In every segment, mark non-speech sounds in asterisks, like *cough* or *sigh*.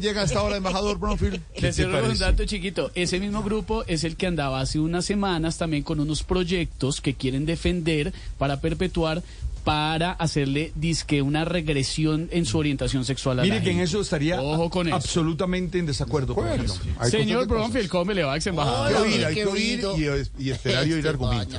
Llega a esta hora, embajador Bronfield. Les *laughs* sirvo un dato chiquito. Ese mismo grupo es el que andaba hace unas semanas también con unos proyectos que quieren defender para perpetuar para hacerle disque una regresión en su orientación sexual a Mire la que en eso estaría Ojo con eso. absolutamente en desacuerdo. con eso. hay Señor Bronfield, ¿cómo me le va, ex Hay embajador? que oír, hay que oír y, y esperar y oír Este argumentos.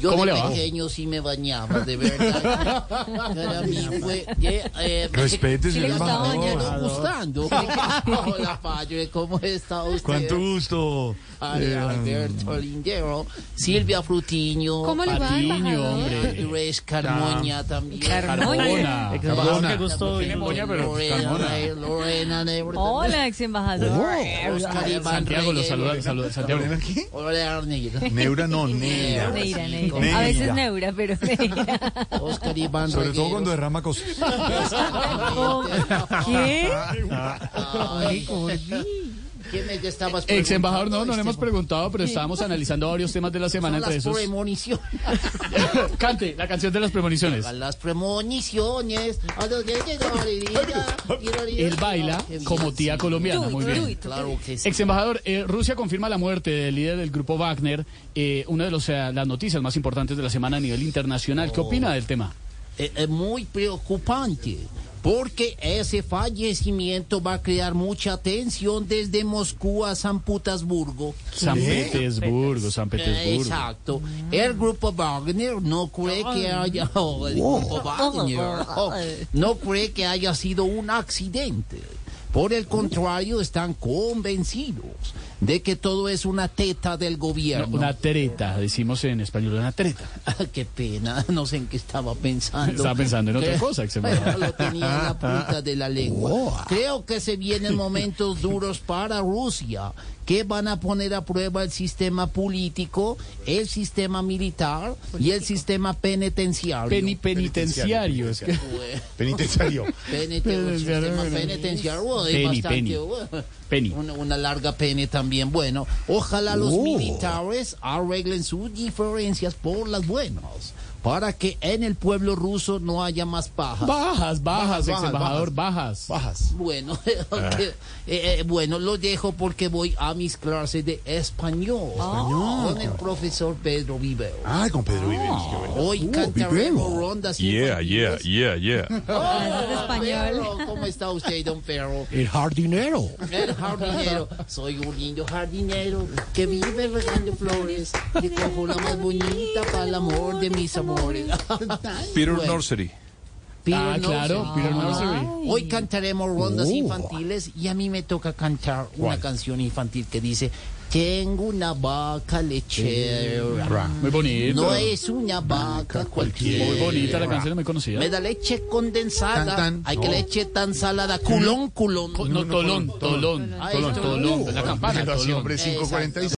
Yo ¿Cómo de le va? pequeño sí me bañaba, de verdad. Para mí *laughs* fue que... Eh, Respete, se señor embajador. gustando. *laughs* Hola, padre, ¿cómo está usted? Cuánto gusto. Ay, Eh, Alberto Lindero, Silvia Frutiño, ¿Cómo le va, Patiño, hombre. Carmoña también. Carbona. Carbona. Qué gusto. Pero Carmona. Lorena, Lorena Nebrete. Hola, ex embajador. Iván Santiago lo saluda. Santiago. Hola, Negra. Neura no, Neira. Neira, Sí. A veces Neura, pero *laughs* Neira. Oscar Iván Sobre todo cuando derrama cosas. *laughs* ¿Qué? Ay, ¿Qué me estabas Ex embajador, no, no le hemos preguntado, pero estábamos analizando varios temas de la semana entre las esos. premoniciones. *laughs* Cante la canción de las premoniciones. Las premoniciones. Él baila como tía colombiana, muy bien. Claro que sí. Ex embajador, eh, Rusia confirma la muerte del líder del grupo Wagner, eh, una de los, eh, las noticias más importantes de la semana a nivel internacional. ¿Qué opina del tema? Eh, Es muy preocupante. Porque ese fallecimiento va a crear mucha tensión desde Moscú a San Petersburgo. San Petersburgo, San Petersburgo. Exacto. El grupo Wagner no cree que haya oh, el grupo Wagner, oh, no cree que haya sido un accidente. Por el contrario, están convencidos de que todo es una teta del No, gobierno. una treta, decimos en español, una treta. Qué pena, *laughs* no sé en qué estaba pensando. Estaba pensando en otra Creo- *laughs* cosa, ex embajador. Lo tenía en la punta de la lengua. Creo que se vienen *laughs* momentos duros para Rusia, que van a poner a prueba el sistema político, el sistema militar y el sistema penitenciario. Peni- penitenciario. que- Penitenciario. Penitenciario, sistema bueno. penitenciario es Penny, bastante, penny. bueno, Penny. Una, una larga pene también. Bueno, ojalá los militares arreglen sus diferencias por las buenas, para que en el pueblo ruso no haya más paja. Bajas, bajas, ex bajas, embajador, bajas. Bajas. Bueno, *laughs* eh, eh, bueno, lo dejo porque voy a mis clases de español, con el profesor Pedro Vivero. Ay, con Pedro qué bueno. Hoy Uh, cantaremos rondas Yeah, yeah, yeah, yeah. *laughs* De español. Perro, ¿Cómo está usted, don Perro? El jardinero. El jardinero, soy un lindo jardinero que vive regando flores. Le cojo la más bonita para el amor de mis amores. *laughs* Peter Bueno. Nursery. Peter Ah, claro. Peter Nursery. Hoy cantaremos rondas infantiles y a mí me toca cantar una canción infantil que dice Tengo una vaca lechera. Muy bonito. No es una vaca cualquiera. Muy bonita la canción, muy conocida. Me da leche condensada. Tan, tan. Hay que leche tan salada. Culón, culón. No, tolón, tolón, Ay, tolón, tolón. tolón, la campana, Así, tolón. hombre, 546.